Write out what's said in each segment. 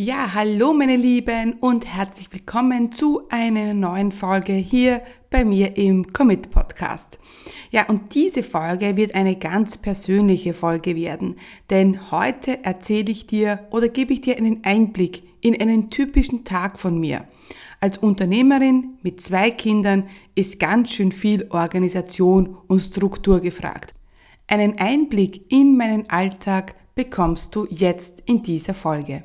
Ja, hallo meine Lieben und herzlich willkommen zu einer neuen Folge hier bei mir im Commit Podcast. Ja, und diese Folge wird eine ganz persönliche Folge werden, denn heute erzähle ich dir oder gebe ich dir einen Einblick in einen typischen Tag von mir. Als Unternehmerin mit zwei Kindern ist ganz schön viel Organisation und Struktur gefragt. Einen Einblick in meinen Alltag bekommst du jetzt in dieser Folge.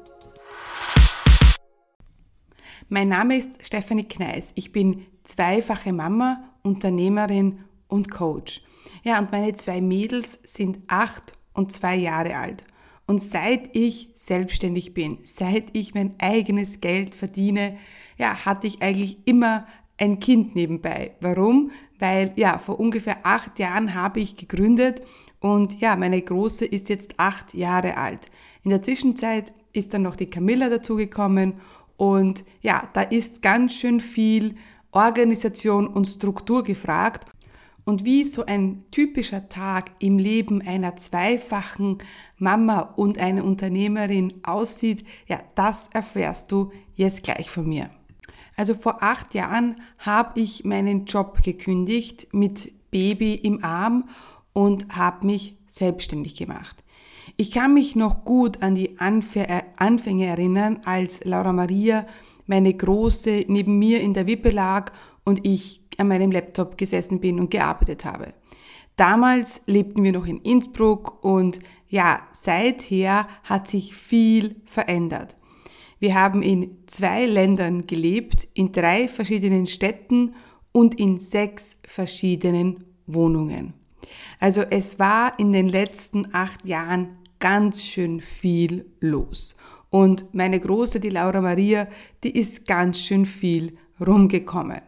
Mein Name ist Stefanie Kneis. Ich bin zweifache Mama, Unternehmerin und Coach. Ja, und meine zwei Mädels sind acht und zwei Jahre alt. Und seit ich selbstständig bin, seit ich mein eigenes Geld verdiene, ja, hatte ich eigentlich immer ein Kind nebenbei. Warum? Weil, ja, vor ungefähr acht Jahren habe ich gegründet und ja, meine Große ist jetzt acht Jahre alt. In der Zwischenzeit ist dann noch die Camilla dazugekommen und ja, da ist ganz schön viel Organisation und Struktur gefragt. Und wie so ein typischer Tag im Leben einer zweifachen Mama und einer Unternehmerin aussieht, ja, das erfährst du jetzt gleich von mir. Also vor acht Jahren habe ich meinen Job gekündigt mit Baby im Arm und habe mich selbstständig gemacht. Ich kann mich noch gut an die äh, Anfänge erinnern, als Laura Maria, meine Große, neben mir in der Wippe lag und ich an meinem Laptop gesessen bin und gearbeitet habe. Damals lebten wir noch in Innsbruck und ja, seither hat sich viel verändert. Wir haben in zwei Ländern gelebt, in drei verschiedenen Städten und in sechs verschiedenen Wohnungen. Also es war in den letzten acht Jahren ganz schön viel los. Und meine Große, die Laura Maria, die ist ganz schön viel rumgekommen.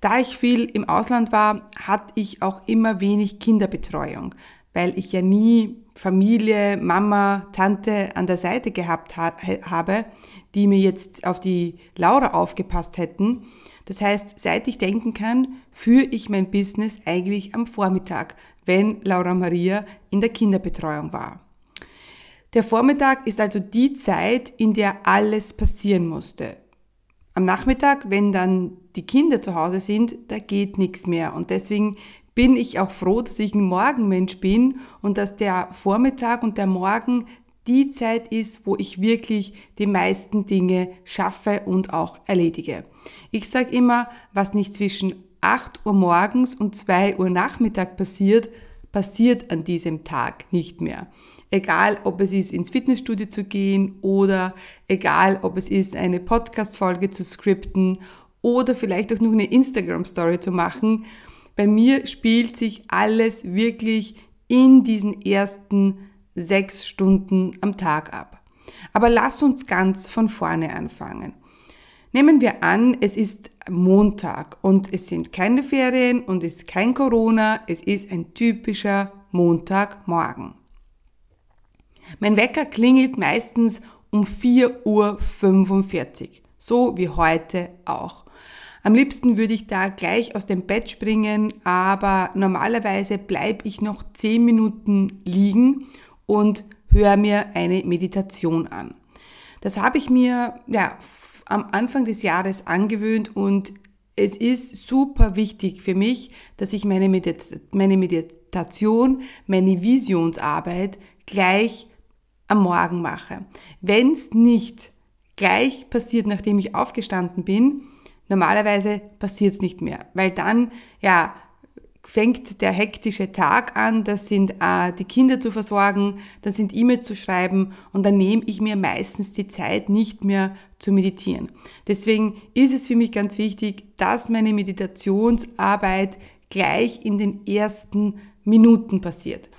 Da ich viel im Ausland war, hatte ich auch immer wenig Kinderbetreuung, weil ich ja nie Familie, Mama, Tante an der Seite gehabt habe, die mir jetzt auf die Laura aufgepasst hätten. Das heißt, seit ich denken kann, führe ich mein Business eigentlich am Vormittag, wenn Laura Maria in der Kinderbetreuung war. Der Vormittag ist also die Zeit, in der alles passieren musste. Am Nachmittag, wenn dann die Kinder zu Hause sind, da geht nichts mehr. Und deswegen bin ich auch froh, dass ich ein Morgenmensch bin und dass der Vormittag und der Morgen die Zeit ist, wo ich wirklich die meisten Dinge schaffe und auch erledige. Ich sage immer, was nicht zwischen 8 Uhr morgens und 2 Uhr Nachmittag passiert, passiert an diesem Tag nicht mehr. Egal, ob es ist, ins Fitnessstudio zu gehen oder egal, ob es ist, eine Podcast-Folge zu skripten oder vielleicht auch noch eine Instagram-Story zu machen. Bei mir spielt sich alles wirklich in diesen ersten sechs Stunden am Tag ab. Aber lass uns ganz von vorne anfangen. Nehmen wir an, es ist Montag und es sind keine Ferien und es ist kein Corona, es ist ein typischer Montagmorgen. Mein Wecker klingelt meistens um 4.45 Uhr, so wie heute auch. Am liebsten würde ich da gleich aus dem Bett springen, aber normalerweise bleibe ich noch 10 Minuten liegen und höre mir eine Meditation an. Das habe ich mir ja, am Anfang des Jahres angewöhnt und es ist super wichtig für mich, dass ich meine, Meditation, meine Visionsarbeit gleich am Morgen mache. Wenn es nicht gleich passiert, nachdem ich aufgestanden bin, normalerweise passiert es nicht mehr, weil dann ja fängt der hektische Tag an, das sind äh, die Kinder zu versorgen, dann sind E-Mails zu schreiben und dann nehme ich mir meistens die Zeit nicht mehr zu meditieren. Deswegen ist es für mich ganz wichtig, dass meine Meditationsarbeit gleich in den ersten Minuten passiert.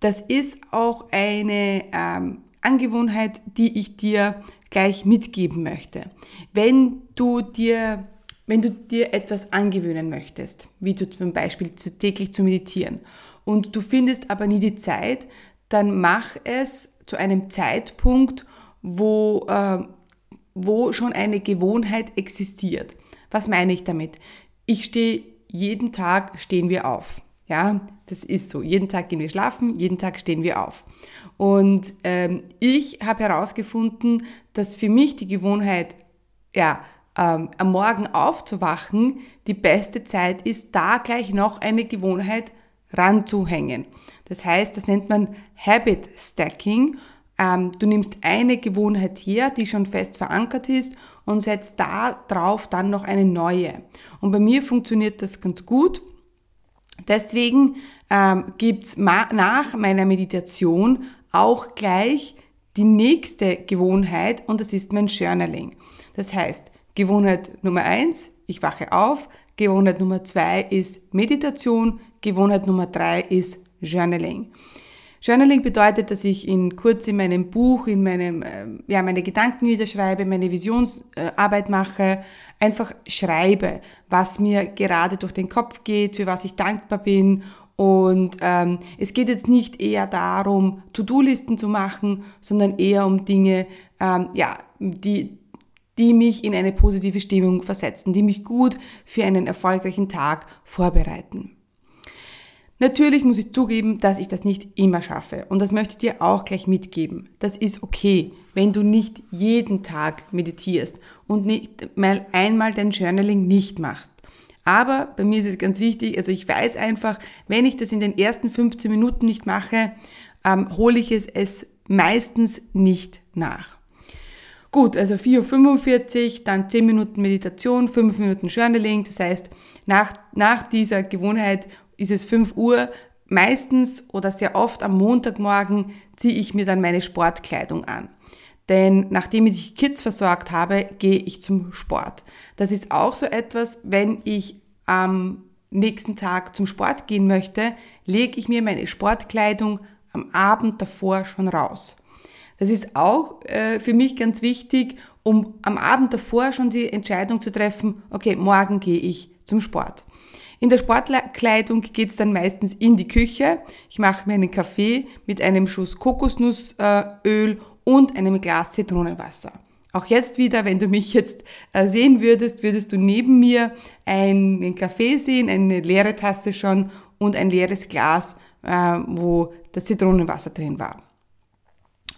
Das ist auch eine ähm, Angewohnheit, die ich dir gleich mitgeben möchte. Wenn du dir, wenn du dir etwas angewöhnen möchtest, wie du zum Beispiel täglich zu meditieren, und du findest aber nie die Zeit, dann mach es zu einem Zeitpunkt, wo, äh, wo schon eine Gewohnheit existiert. Was meine ich damit? Ich stehe jeden Tag stehen wir auf. Ja, das ist so. Jeden Tag gehen wir schlafen, jeden Tag stehen wir auf. Und ähm, ich habe herausgefunden, dass für mich die Gewohnheit, ja, ähm, am Morgen aufzuwachen, die beste Zeit ist, da gleich noch eine Gewohnheit ranzuhängen. Das heißt, das nennt man Habit Stacking. Ähm, du nimmst eine Gewohnheit her, die schon fest verankert ist und setzt da drauf dann noch eine neue. Und bei mir funktioniert das ganz gut. Deswegen ähm, gibt's nach meiner Meditation auch gleich die nächste Gewohnheit und das ist mein Journaling. Das heißt, Gewohnheit Nummer eins, ich wache auf. Gewohnheit Nummer zwei ist Meditation. Gewohnheit Nummer drei ist Journaling. Journaling bedeutet, dass ich in kurz in meinem Buch, in meinem, äh, ja, meine Gedanken niederschreibe, meine Visionsarbeit mache, einfach schreibe, was mir gerade durch den Kopf geht, für was ich dankbar bin und ähm, es geht jetzt nicht eher darum, To-Do-Listen zu machen, sondern eher um Dinge, ähm, ja, die, die mich in eine positive Stimmung versetzen, die mich gut für einen erfolgreichen Tag vorbereiten. Natürlich muss ich zugeben, dass ich das nicht immer schaffe. Und das möchte ich dir auch gleich mitgeben. Das ist okay, wenn du nicht jeden Tag meditierst und nicht mal einmal dein Journaling nicht machst. Aber bei mir ist es ganz wichtig, also ich weiß einfach, wenn ich das in den ersten 15 Minuten nicht mache, ähm, hole ich es, es meistens nicht nach. Gut, also 4.45 Uhr, dann 10 Minuten Meditation, 5 Minuten Journaling. Das heißt, nach, nach dieser Gewohnheit ist es 5 Uhr. Meistens oder sehr oft am Montagmorgen ziehe ich mir dann meine Sportkleidung an. Denn nachdem ich die Kids versorgt habe, gehe ich zum Sport. Das ist auch so etwas, wenn ich am nächsten Tag zum Sport gehen möchte, lege ich mir meine Sportkleidung am Abend davor schon raus. Das ist auch äh, für mich ganz wichtig, um am Abend davor schon die Entscheidung zu treffen, okay, morgen gehe ich zum Sport. In der Sportkleidung geht's dann meistens in die Küche. Ich mache mir einen Kaffee mit einem Schuss Kokosnussöl und einem Glas Zitronenwasser. Auch jetzt wieder, wenn du mich jetzt äh, sehen würdest, würdest du neben mir einen Kaffee sehen, eine leere Tasse schon und ein leeres Glas, äh, wo das Zitronenwasser drin war.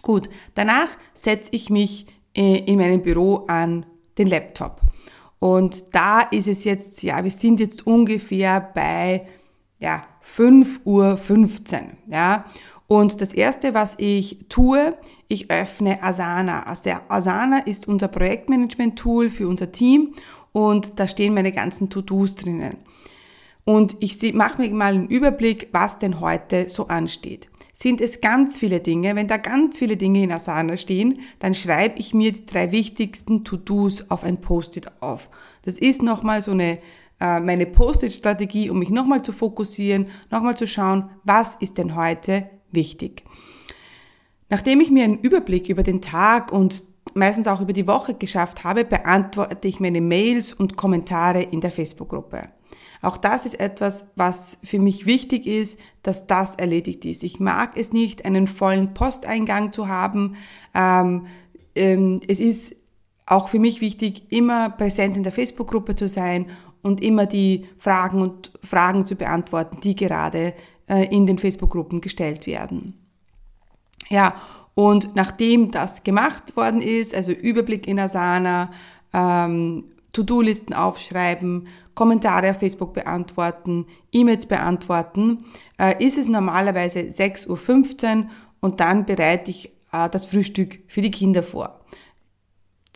Gut, danach setze ich mich äh, in meinem Büro an den Laptop. Und da ist es jetzt, ja, wir sind jetzt ungefähr bei, ja, 5.15 Uhr, ja. Und das erste, was ich tue, ich öffne Asana. Also Asana ist unser Projektmanagement-Tool für unser Team und da stehen meine ganzen To-Dos drinnen. Und ich mache mir mal einen Überblick, was denn heute so ansteht. Sind es ganz viele Dinge? Wenn da ganz viele Dinge in Asana stehen, dann schreibe ich mir die drei wichtigsten To-Dos auf ein Post-it auf. Das ist nochmal so eine äh, meine Post-it-Strategie, um mich nochmal zu fokussieren, nochmal zu schauen, was ist denn heute wichtig. Nachdem ich mir einen Überblick über den Tag und meistens auch über die Woche geschafft habe, beantworte ich meine Mails und Kommentare in der Facebook-Gruppe. Auch das ist etwas, was für mich wichtig ist, dass das erledigt ist. Ich mag es nicht, einen vollen Posteingang zu haben. Ähm, ähm, es ist auch für mich wichtig, immer präsent in der Facebook-Gruppe zu sein und immer die Fragen und Fragen zu beantworten, die gerade äh, in den Facebook-Gruppen gestellt werden. Ja, und nachdem das gemacht worden ist, also Überblick in Asana, ähm, To-Do-Listen aufschreiben, Kommentare auf Facebook beantworten, E-Mails beantworten, äh, ist es normalerweise 6.15 Uhr und dann bereite ich äh, das Frühstück für die Kinder vor.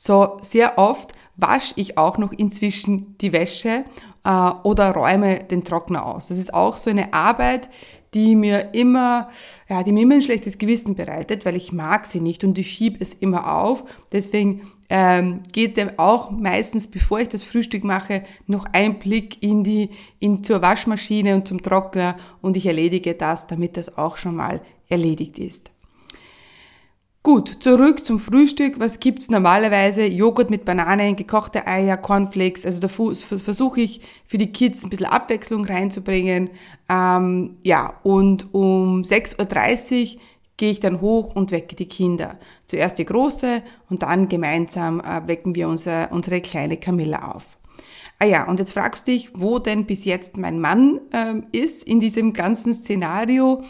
So sehr oft wasche ich auch noch inzwischen die Wäsche äh, oder räume den Trockner aus. Das ist auch so eine Arbeit, die mir immer, ja, die mir immer ein schlechtes Gewissen bereitet, weil ich mag sie nicht und ich schiebe es immer auf. Deswegen ähm, geht dem auch meistens, bevor ich das Frühstück mache, noch ein Blick in die, in zur Waschmaschine und zum Trockner und ich erledige das, damit das auch schon mal erledigt ist. Gut, zurück zum Frühstück. Was gibt's normalerweise? Joghurt mit Bananen, gekochte Eier, Cornflakes. Also da versuche ich für die Kids ein bisschen Abwechslung reinzubringen. Ähm, ja, und um 6.30 Uhr gehe ich dann hoch und wecke die Kinder. Zuerst die große und dann gemeinsam äh, wecken wir unsere, unsere kleine Camilla auf. Ah ja, und jetzt fragst du dich, wo denn bis jetzt mein Mann ähm, ist in diesem ganzen Szenario.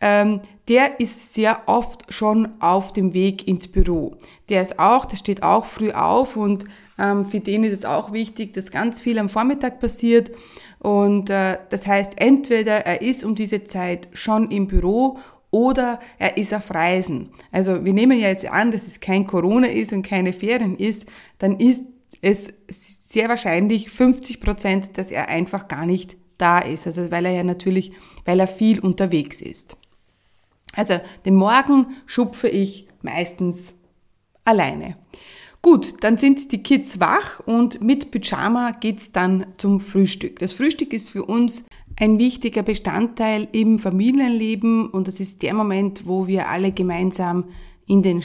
Ähm, der ist sehr oft schon auf dem Weg ins Büro. Der ist auch, der steht auch früh auf und ähm, für den ist es auch wichtig, dass ganz viel am Vormittag passiert. Und äh, das heißt, entweder er ist um diese Zeit schon im Büro oder er ist auf Reisen. Also wir nehmen ja jetzt an, dass es kein Corona ist und keine Ferien ist, dann ist es sehr wahrscheinlich 50 Prozent, dass er einfach gar nicht da ist. Also weil er ja natürlich, weil er viel unterwegs ist. Also den Morgen schupfe ich meistens alleine. Gut, dann sind die Kids wach und mit Pyjama geht's dann zum Frühstück. Das Frühstück ist für uns ein wichtiger Bestandteil im Familienleben und das ist der Moment, wo wir alle gemeinsam in den,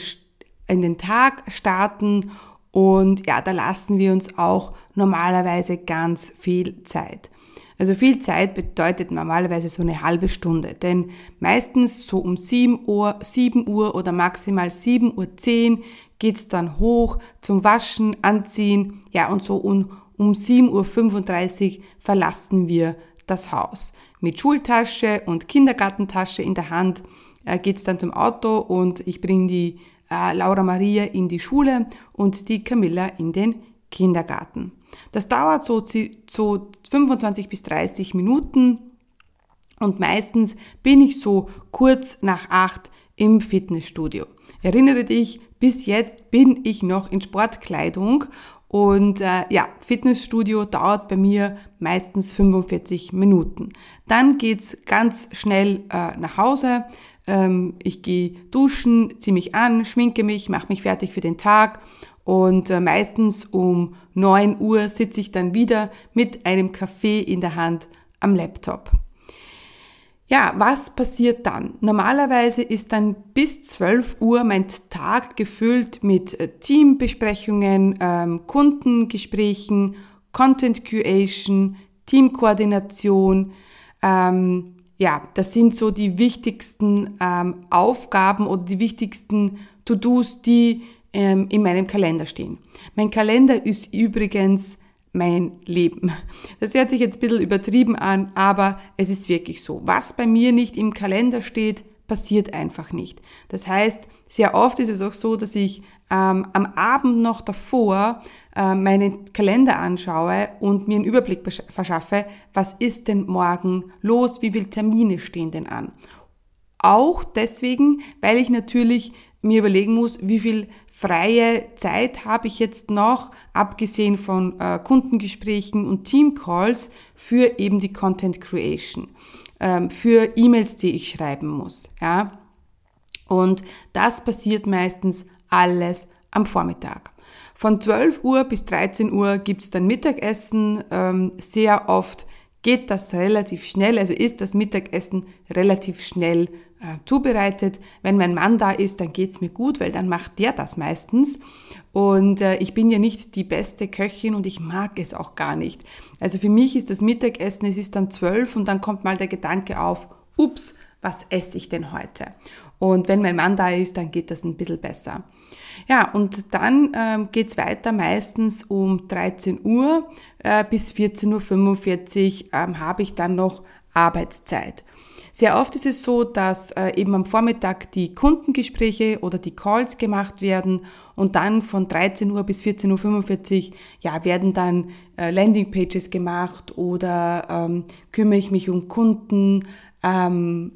in den Tag starten und ja, da lassen wir uns auch normalerweise ganz viel Zeit. Also viel Zeit bedeutet normalerweise so eine halbe Stunde, denn meistens so um 7 Uhr, 7 Uhr oder maximal 7 Uhr 10 geht's dann hoch zum Waschen, Anziehen, ja und so um, um 7.35 Uhr verlassen wir das Haus. Mit Schultasche und Kindergartentasche in der Hand äh, geht's dann zum Auto und ich bringe die äh, Laura Maria in die Schule und die Camilla in den Kindergarten. Das dauert so, so 25 bis 30 Minuten und meistens bin ich so kurz nach acht im Fitnessstudio. Erinnere dich, bis jetzt bin ich noch in Sportkleidung und äh, ja, Fitnessstudio dauert bei mir meistens 45 Minuten. Dann geht's ganz schnell äh, nach Hause. Ähm, ich gehe duschen, ziehe mich an, schminke mich, mache mich fertig für den Tag und äh, meistens um 9 Uhr sitze ich dann wieder mit einem Kaffee in der Hand am Laptop. Ja, was passiert dann? Normalerweise ist dann bis 12 Uhr mein Tag gefüllt mit äh, Teambesprechungen, ähm, Kundengesprächen, Content Creation, Teamkoordination. Ähm, ja, das sind so die wichtigsten ähm, Aufgaben oder die wichtigsten To-Dos, die ähm, in meinem Kalender stehen. Mein Kalender ist übrigens mein Leben. Das hört sich jetzt ein bisschen übertrieben an, aber es ist wirklich so. Was bei mir nicht im Kalender steht, passiert einfach nicht. Das heißt, sehr oft ist es auch so, dass ich ähm, am Abend noch davor äh, meinen Kalender anschaue und mir einen Überblick verschaffe, was ist denn morgen los, wie viele Termine stehen denn an. Auch deswegen, weil ich natürlich mir überlegen muss, wie viel freie Zeit habe ich jetzt noch, abgesehen von äh, Kundengesprächen und Teamcalls, für eben die Content Creation, ähm, für E-Mails, die ich schreiben muss. Ja? Und das passiert meistens alles am Vormittag. Von 12 Uhr bis 13 Uhr gibt's dann Mittagessen. Ähm, sehr oft geht das relativ schnell, also ist das Mittagessen relativ schnell zubereitet. Wenn mein Mann da ist, dann geht's mir gut, weil dann macht der das meistens. Und äh, ich bin ja nicht die beste Köchin und ich mag es auch gar nicht. Also für mich ist das Mittagessen, es ist dann zwölf und dann kommt mal der Gedanke auf, ups, was esse ich denn heute? Und wenn mein Mann da ist, dann geht das ein bisschen besser. Ja, und dann ähm, geht's weiter meistens um 13 Uhr äh, bis 14.45 Uhr ähm, habe ich dann noch Arbeitszeit. Sehr oft ist es so, dass äh, eben am Vormittag die Kundengespräche oder die Calls gemacht werden und dann von 13 Uhr bis 14.45 Uhr ja, werden dann äh, Landingpages gemacht oder ähm, kümmere ich mich um Kunden, ähm,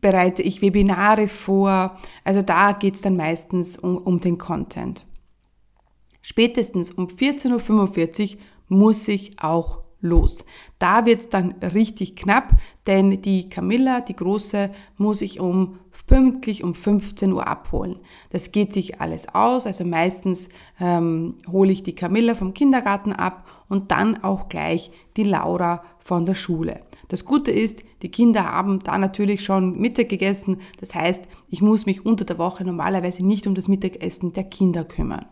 bereite ich Webinare vor. Also da geht's dann meistens um, um den Content. Spätestens um 14.45 Uhr muss ich auch los. Da wird's dann richtig knapp, denn die Camilla, die Große, muss ich um pünktlich um 15 Uhr abholen. Das geht sich alles aus, also meistens ähm, hole ich die Camilla vom Kindergarten ab und dann auch gleich die Laura von der Schule. Das Gute ist, die Kinder haben da natürlich schon Mittag gegessen. Das heißt, ich muss mich unter der Woche normalerweise nicht um das Mittagessen der Kinder kümmern.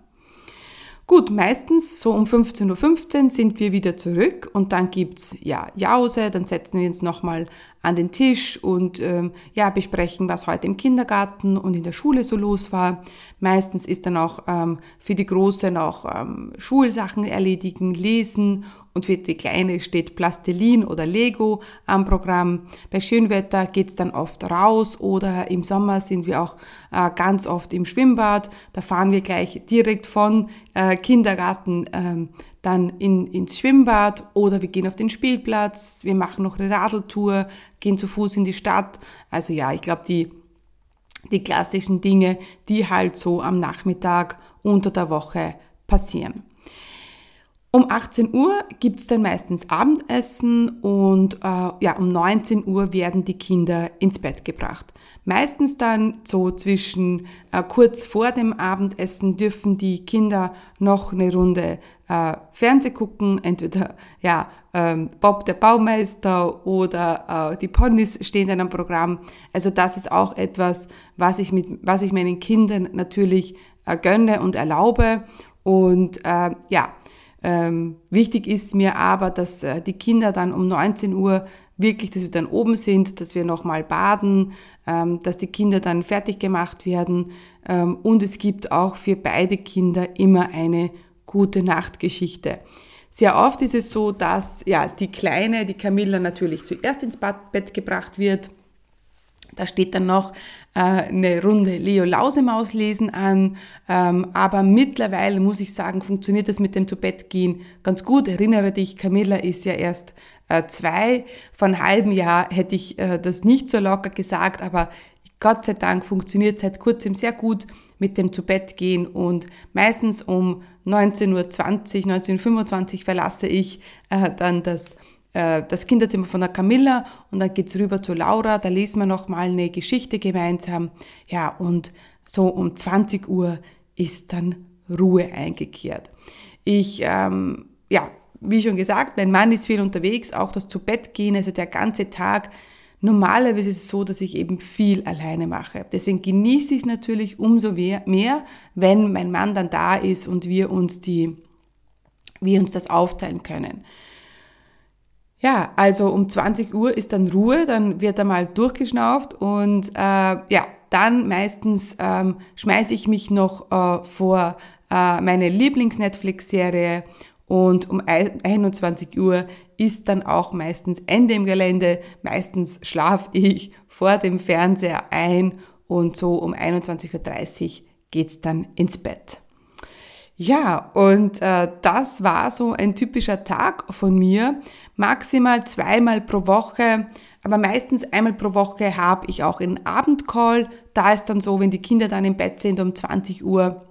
Gut, meistens so um 15.15 Uhr sind wir wieder zurück und dann gibt's ja Jause, dann setzen wir uns nochmal an den Tisch und ähm, ja, besprechen, was heute im Kindergarten und in der Schule so los war. Meistens ist dann auch ähm, für die Große noch ähm, Schulsachen erledigen, lesen und für die Kleine steht Plastilin oder Lego am Programm. Bei Schönwetter geht's dann oft raus oder im Sommer sind wir auch äh, ganz oft im Schwimmbad. Da fahren wir gleich direkt von äh, Kindergarten ähm, dann in, ins Schwimmbad oder wir gehen auf den Spielplatz, wir machen noch eine Radeltour, gehen zu Fuß in die Stadt. Also ja, ich glaube, die, die klassischen Dinge, die halt so am Nachmittag unter der Woche passieren. Um 18 Uhr gibt's dann meistens Abendessen und äh, ja, um 19 Uhr werden die Kinder ins Bett gebracht. Meistens dann so zwischen äh, kurz vor dem Abendessen dürfen die Kinder noch eine Runde äh, Fernseh gucken, entweder ja, ähm, Bob der Baumeister oder äh, die Ponys stehen dann am Programm. Also das ist auch etwas, was ich, mit, was ich meinen Kindern natürlich äh, gönne und erlaube. Und äh, ja, ähm, wichtig ist mir aber, dass äh, die Kinder dann um 19 Uhr wirklich, dass wir dann oben sind, dass wir nochmal baden, ähm, dass die Kinder dann fertig gemacht werden. Ähm, und es gibt auch für beide Kinder immer eine gute Nachtgeschichte. Sehr oft ist es so, dass ja die Kleine, die Camilla natürlich zuerst ins Bett gebracht wird. Da steht dann noch äh, eine Runde Leo Lausemaus lesen an. Ähm, aber mittlerweile muss ich sagen, funktioniert das mit dem zu Bett gehen ganz gut. Erinnere dich, Camilla ist ja erst äh, zwei. Vor einem halben Jahr hätte ich äh, das nicht so locker gesagt, aber Gott sei Dank funktioniert seit kurzem sehr gut mit dem zu Bett gehen und meistens um 19.20 Uhr, 19.25 Uhr verlasse ich äh, dann das äh, das Kinderzimmer von der Camilla und dann geht's rüber zu Laura, da lesen wir nochmal eine Geschichte gemeinsam. Ja, und so um 20 Uhr ist dann Ruhe eingekehrt. Ich, ähm, ja, wie schon gesagt, mein Mann ist viel unterwegs, auch das zu Bett gehen, also der ganze Tag. Normalerweise ist es so, dass ich eben viel alleine mache. Deswegen genieße ich es natürlich umso mehr, wenn mein Mann dann da ist und wir uns die, wir uns das aufteilen können. Ja, also um 20 Uhr ist dann Ruhe, dann wird einmal durchgeschnauft und äh, ja, dann meistens ähm, schmeiße ich mich noch äh, vor äh, meine Lieblings-Netflix-Serie und um 21 Uhr ist dann auch meistens Ende im Gelände. Meistens schlafe ich vor dem Fernseher ein und so um 21.30 Uhr geht's dann ins Bett. Ja, und äh, das war so ein typischer Tag von mir. Maximal zweimal pro Woche, aber meistens einmal pro Woche habe ich auch einen Abendcall. Da ist dann so, wenn die Kinder dann im Bett sind um 20 Uhr,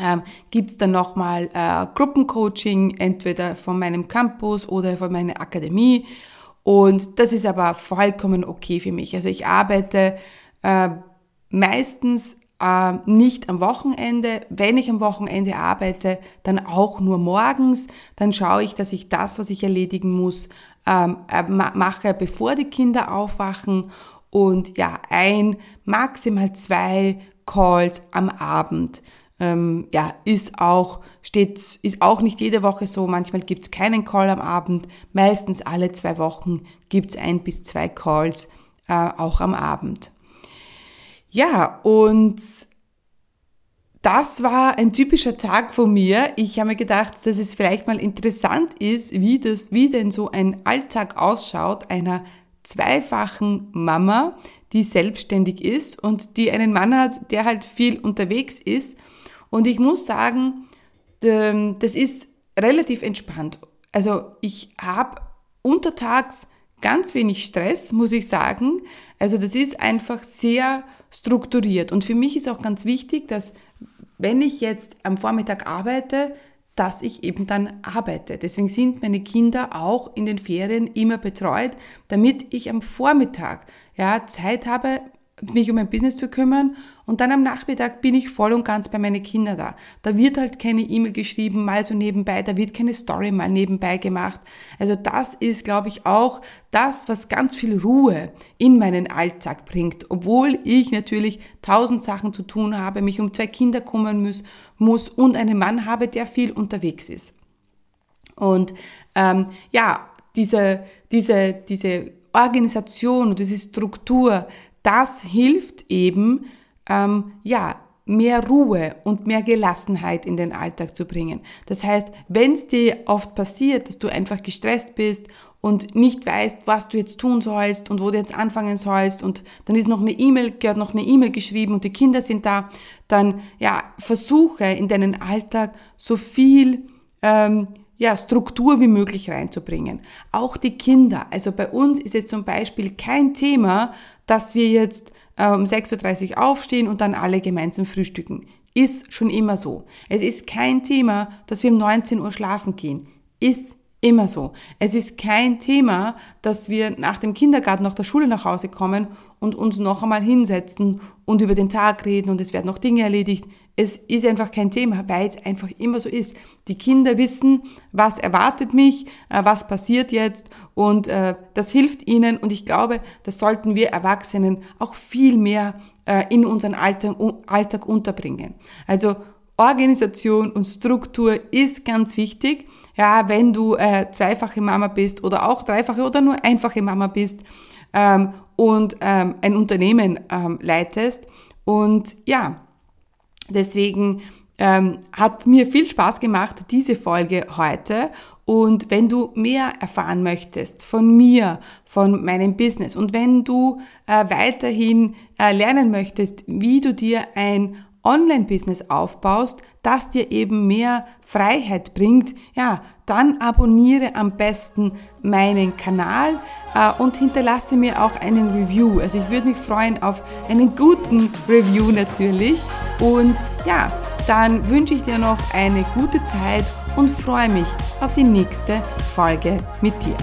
ähm, gibt es dann nochmal äh, Gruppencoaching, entweder von meinem Campus oder von meiner Akademie. Und das ist aber vollkommen okay für mich. Also ich arbeite äh, meistens äh, nicht am Wochenende. Wenn ich am Wochenende arbeite, dann auch nur morgens. Dann schaue ich, dass ich das, was ich erledigen muss, ähm, äh, mache, bevor die Kinder aufwachen. Und ja, ein, maximal zwei Calls am Abend. Ähm, ja, ist auch, steht, ist auch nicht jede Woche so. Manchmal gibt's keinen Call am Abend. Meistens alle zwei Wochen gibt's ein bis zwei Calls, äh, auch am Abend. Ja, und das war ein typischer Tag von mir. Ich habe mir gedacht, dass es vielleicht mal interessant ist, wie das, wie denn so ein Alltag ausschaut einer zweifachen Mama, die selbstständig ist und die einen Mann hat, der halt viel unterwegs ist. Und ich muss sagen, das ist relativ entspannt. Also ich habe untertags ganz wenig Stress, muss ich sagen. Also das ist einfach sehr strukturiert. Und für mich ist auch ganz wichtig, dass wenn ich jetzt am Vormittag arbeite, dass ich eben dann arbeite. Deswegen sind meine Kinder auch in den Ferien immer betreut, damit ich am Vormittag ja, Zeit habe, mich um mein Business zu kümmern und dann am Nachmittag bin ich voll und ganz bei meinen Kindern da. Da wird halt keine E-Mail geschrieben, mal so nebenbei, da wird keine Story mal nebenbei gemacht. Also das ist, glaube ich, auch das, was ganz viel Ruhe in meinen Alltag bringt, obwohl ich natürlich tausend Sachen zu tun habe, mich um zwei Kinder kümmern muss, muss und einen Mann habe, der viel unterwegs ist. Und ähm, ja, diese, diese, diese Organisation diese Struktur, das hilft eben, ähm, ja, mehr Ruhe und mehr Gelassenheit in den Alltag zu bringen. Das heißt, wenn es dir oft passiert, dass du einfach gestresst bist und nicht weißt, was du jetzt tun sollst und wo du jetzt anfangen sollst und dann ist noch eine E-Mail, gehört noch eine E-Mail geschrieben und die Kinder sind da, dann ja, versuche in deinen Alltag so viel ähm, ja, Struktur wie möglich reinzubringen. Auch die Kinder. Also bei uns ist jetzt zum Beispiel kein Thema, dass wir jetzt äh, um 6.30 Uhr aufstehen und dann alle gemeinsam frühstücken. Ist schon immer so. Es ist kein Thema, dass wir um 19 Uhr schlafen gehen. Ist immer so. Es ist kein Thema, dass wir nach dem Kindergarten, nach der Schule nach Hause kommen und uns noch einmal hinsetzen und über den Tag reden und es werden noch Dinge erledigt. Es ist einfach kein Thema, weil es einfach immer so ist. Die Kinder wissen, was erwartet mich, äh, was passiert jetzt und äh, das hilft ihnen und ich glaube, das sollten wir Erwachsenen auch viel mehr äh, in unseren Alltag, Alltag unterbringen. Also Organisation und Struktur ist ganz wichtig. Ja, wenn du äh, zweifache Mama bist oder auch dreifache oder nur einfache Mama bist ähm, und ähm, ein Unternehmen ähm, leitest. Und ja, Deswegen ähm, hat mir viel Spaß gemacht, diese Folge heute. Und wenn du mehr erfahren möchtest von mir, von meinem Business und wenn du äh, weiterhin äh, lernen möchtest, wie du dir ein Online-Business aufbaust, das dir eben mehr Freiheit bringt, ja, dann abonniere am besten meinen Kanal äh, und hinterlasse mir auch einen Review. Also ich würde mich freuen auf einen guten Review natürlich. Und ja, dann wünsche ich dir noch eine gute Zeit und freue mich auf die nächste Folge mit dir.